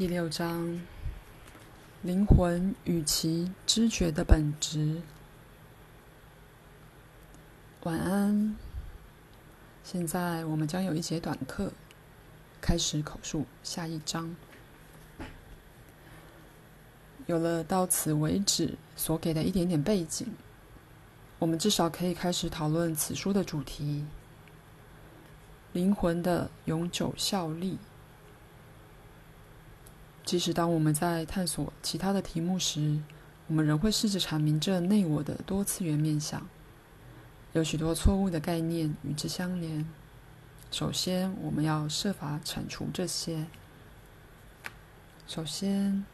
第六章：灵魂与其知觉的本质。晚安。现在我们将有一节短课，开始口述下一章。有了到此为止所给的一点点背景，我们至少可以开始讨论此书的主题：灵魂的永久效力。即使当我们在探索其他的题目时，我们仍会试着阐明这内我的多次元面相。有许多错误的概念与之相连。首先，我们要设法铲除这些。首先，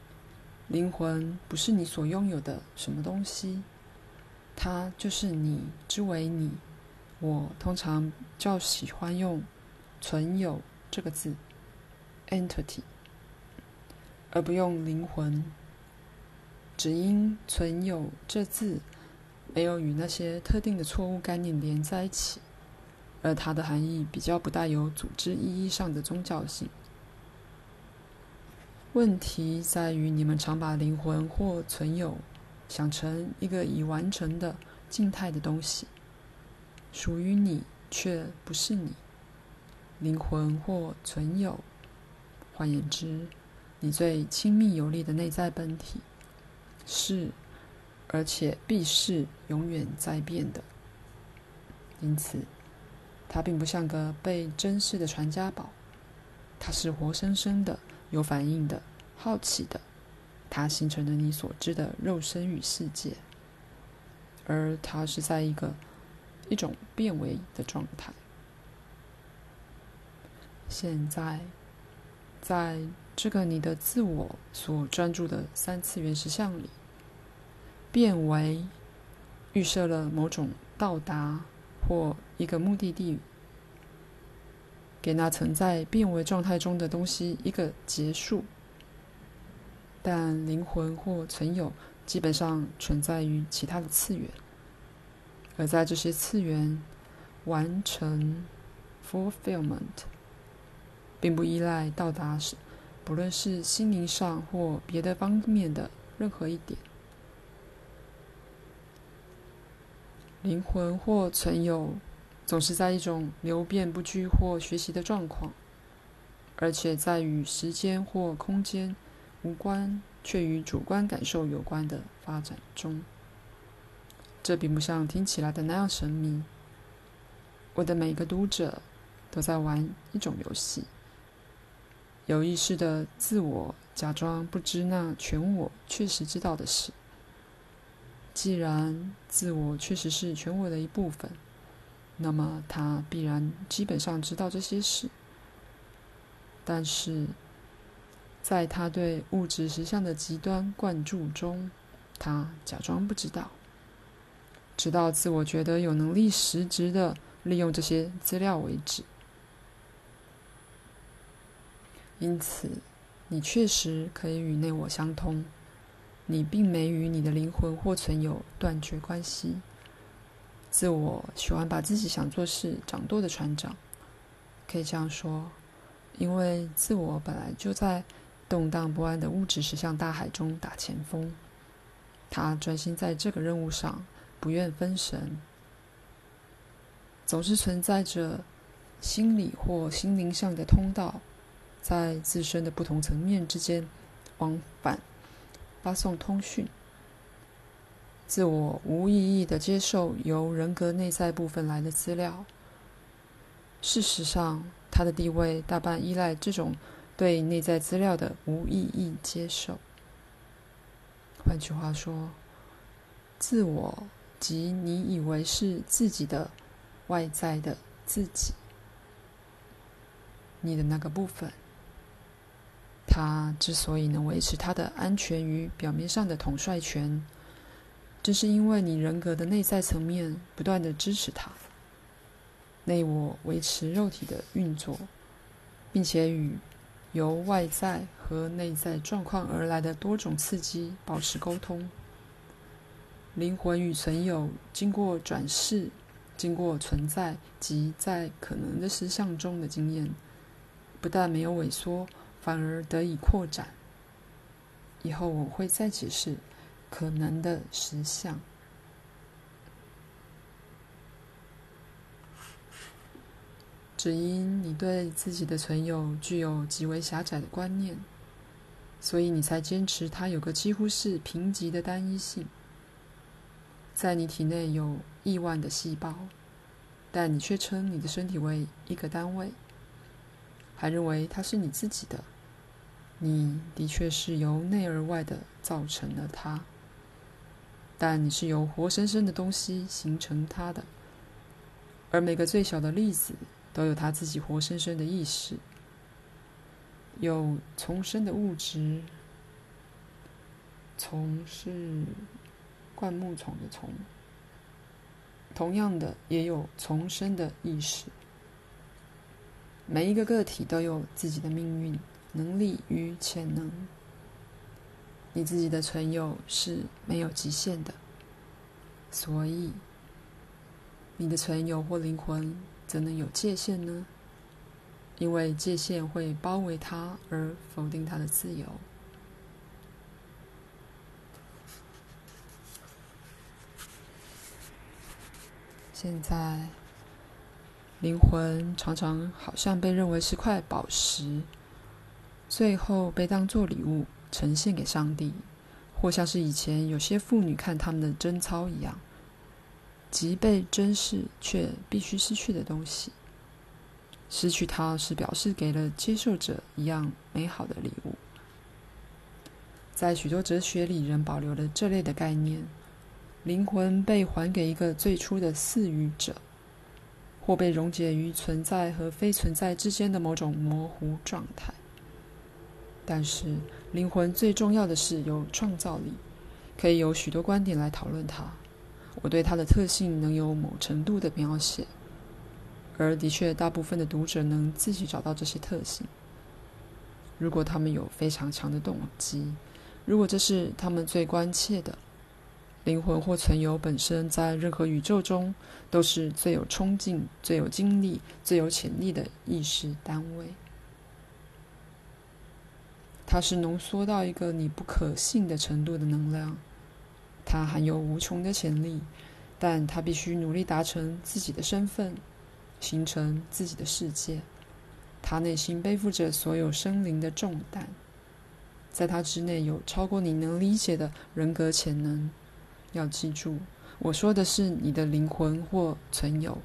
灵魂不是你所拥有的什么东西，它就是你之为你。我通常较喜欢用“存有”这个字 （entity）。而不用灵魂，只因“存有”这字没有与那些特定的错误概念连在一起，而它的含义比较不带有组织意义上的宗教性。问题在于，你们常把灵魂或存有想成一个已完成的静态的东西，属于你却不是你。灵魂或存有，换言之。你最亲密有力的内在本体，是，而且必是永远在变的。因此，它并不像个被珍视的传家宝，它是活生生的、有反应的、好奇的。它形成了你所知的肉身与世界，而它是在一个一种变为的状态。现在，在。这个你的自我所专注的三次元实相里，变为预设了某种到达或一个目的地，给那存在变为状态中的东西一个结束。但灵魂或存有基本上存在于其他的次元，而在这些次元完成 fulfillment，并不依赖到达是。不论是心灵上或别的方面的任何一点，灵魂或存有总是在一种流变不居或学习的状况，而且在与时间或空间无关却与主观感受有关的发展中。这并不像听起来的那样神秘。我的每个读者都在玩一种游戏。有意识的自我假装不知那全我确实知道的事。既然自我确实是全我的一部分，那么他必然基本上知道这些事。但是，在他对物质实相的极端灌注中，他假装不知道，直到自我觉得有能力实质的利用这些资料为止。因此，你确实可以与内我相通，你并没与你的灵魂或存有断绝关系。自我喜欢把自己想做事掌舵的船长，可以这样说，因为自我本来就在动荡不安的物质实相大海中打前锋，他专心在这个任务上，不愿分神，总是存在着心理或心灵上的通道。在自身的不同层面之间往返发送通讯，自我无意义的接受由人格内在部分来的资料。事实上，他的地位大半依赖这种对内在资料的无意义接受。换句话说，自我即你以为是自己的外在的自己，你的那个部分。他之所以能维持他的安全与表面上的统帅权，正是因为你人格的内在层面不断的支持他。内我维持肉体的运作，并且与由外在和内在状况而来的多种刺激保持沟通。灵魂与存有经过转世、经过存在及在可能的实相中的经验，不但没有萎缩。反而得以扩展。以后我会再解释可能的实相。只因你对自己的存有具有极为狭窄的观念，所以你才坚持它有个几乎是贫瘠的单一性。在你体内有亿万的细胞，但你却称你的身体为一个单位，还认为它是你自己的。你的确是由内而外的造成了它，但你是由活生生的东西形成它的，而每个最小的粒子都有它自己活生生的意识，有丛生的物质，丛是灌木丛的丛，同样的也有丛生的意识，每一个个体都有自己的命运。能力与潜能，你自己的存有是没有极限的，所以你的存有或灵魂怎能有界限呢？因为界限会包围它而否定它的自由。现在，灵魂常常好像被认为是块宝石。最后被当作礼物呈现给上帝，或像是以前有些妇女看他们的贞操一样，即被珍视却必须失去的东西。失去它是表示给了接受者一样美好的礼物。在许多哲学里，仍保留了这类的概念：灵魂被还给一个最初的赐予者，或被溶解于存在和非存在之间的某种模糊状态。但是，灵魂最重要的是有创造力，可以有许多观点来讨论它。我对它的特性能有某程度的描写，而的确，大部分的读者能自己找到这些特性。如果他们有非常强的动机，如果这是他们最关切的，灵魂或存有本身在任何宇宙中都是最有冲劲、最有精力、最有潜力的意识单位。它是浓缩到一个你不可信的程度的能量，它含有无穷的潜力，但它必须努力达成自己的身份，形成自己的世界。他内心背负着所有生灵的重担，在他之内有超过你能理解的人格潜能。要记住，我说的是你的灵魂或存有，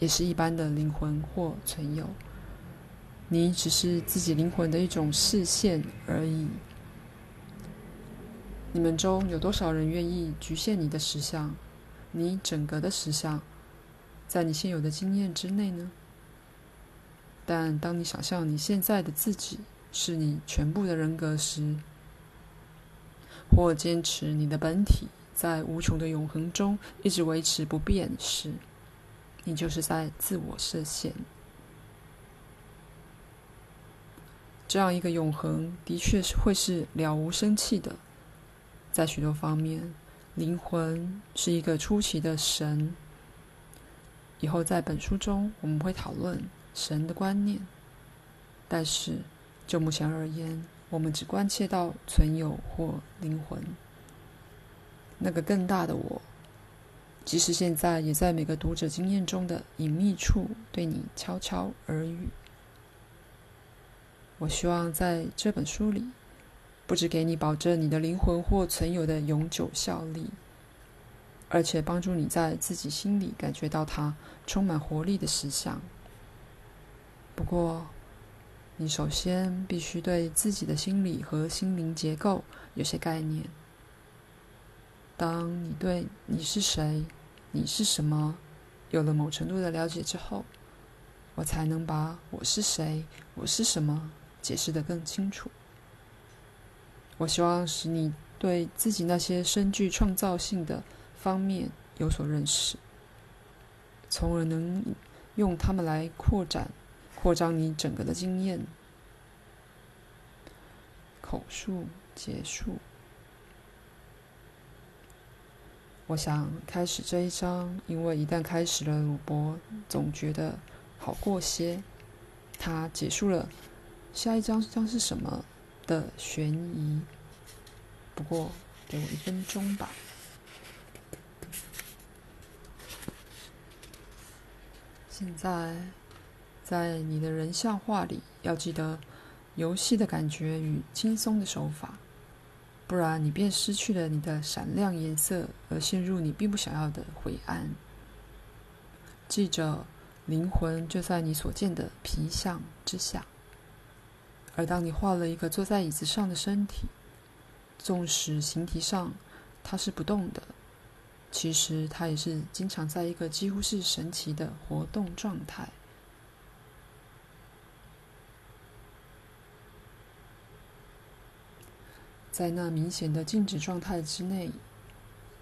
也是一般的灵魂或存有。你只是自己灵魂的一种视线而已。你们中有多少人愿意局限你的实相，你整个的实相，在你现有的经验之内呢？但当你想象你现在的自己是你全部的人格时，或坚持你的本体在无穷的永恒中一直维持不变时，你就是在自我设限。这样一个永恒的确是会是了无生气的，在许多方面，灵魂是一个出奇的神。以后在本书中我们会讨论神的观念，但是就目前而言，我们只关切到存有或灵魂。那个更大的我，即使现在也在每个读者经验中的隐秘处对你悄悄耳语。我希望在这本书里，不只给你保证你的灵魂或存有的永久效力，而且帮助你在自己心里感觉到它充满活力的实相。不过，你首先必须对自己的心理和心灵结构有些概念。当你对你是谁、你是什么有了某程度的了解之后，我才能把我是谁、我是什么。解释的更清楚。我希望使你对自己那些深具创造性的方面有所认识，从而能用它们来扩展、扩张你整个的经验。口述结束。我想开始这一章，因为一旦开始了，鲁伯总觉得好过些。他结束了。下一张将是什么的悬疑。不过，给我一分钟吧。现在，在你的人像画里，要记得游戏的感觉与轻松的手法，不然你便失去了你的闪亮颜色，而陷入你并不想要的灰暗。记着，灵魂就在你所见的皮相之下。而当你画了一个坐在椅子上的身体，纵使形体上它是不动的。其实，它也是经常在一个几乎是神奇的活动状态。在那明显的静止状态之内，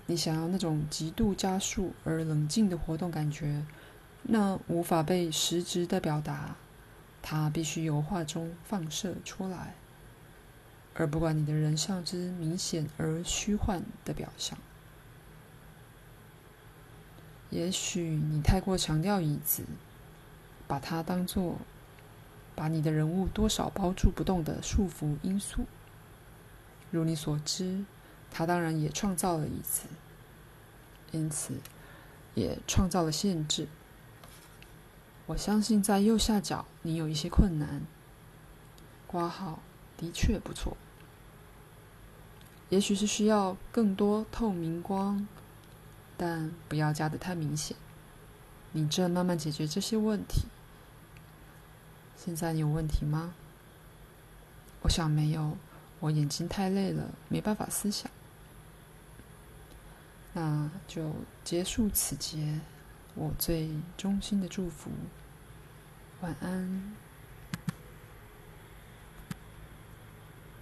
你想要那种极度加速而冷静的活动感觉，那无法被实质的表达，它必须由画中放射出来，而不管你的人像之明显而虚幻的表象。也许你太过强调椅子，把它当作把你的人物多少包住不动的束缚因素。如你所知，他当然也创造了椅子，因此也创造了限制。我相信在右下角你有一些困难。刮号的确不错，也许是需要更多透明光。但不要加得太明显。你正慢慢解决这些问题。现在你有问题吗？我想没有，我眼睛太累了，没办法思想。那就结束此节，我最衷心的祝福。晚安。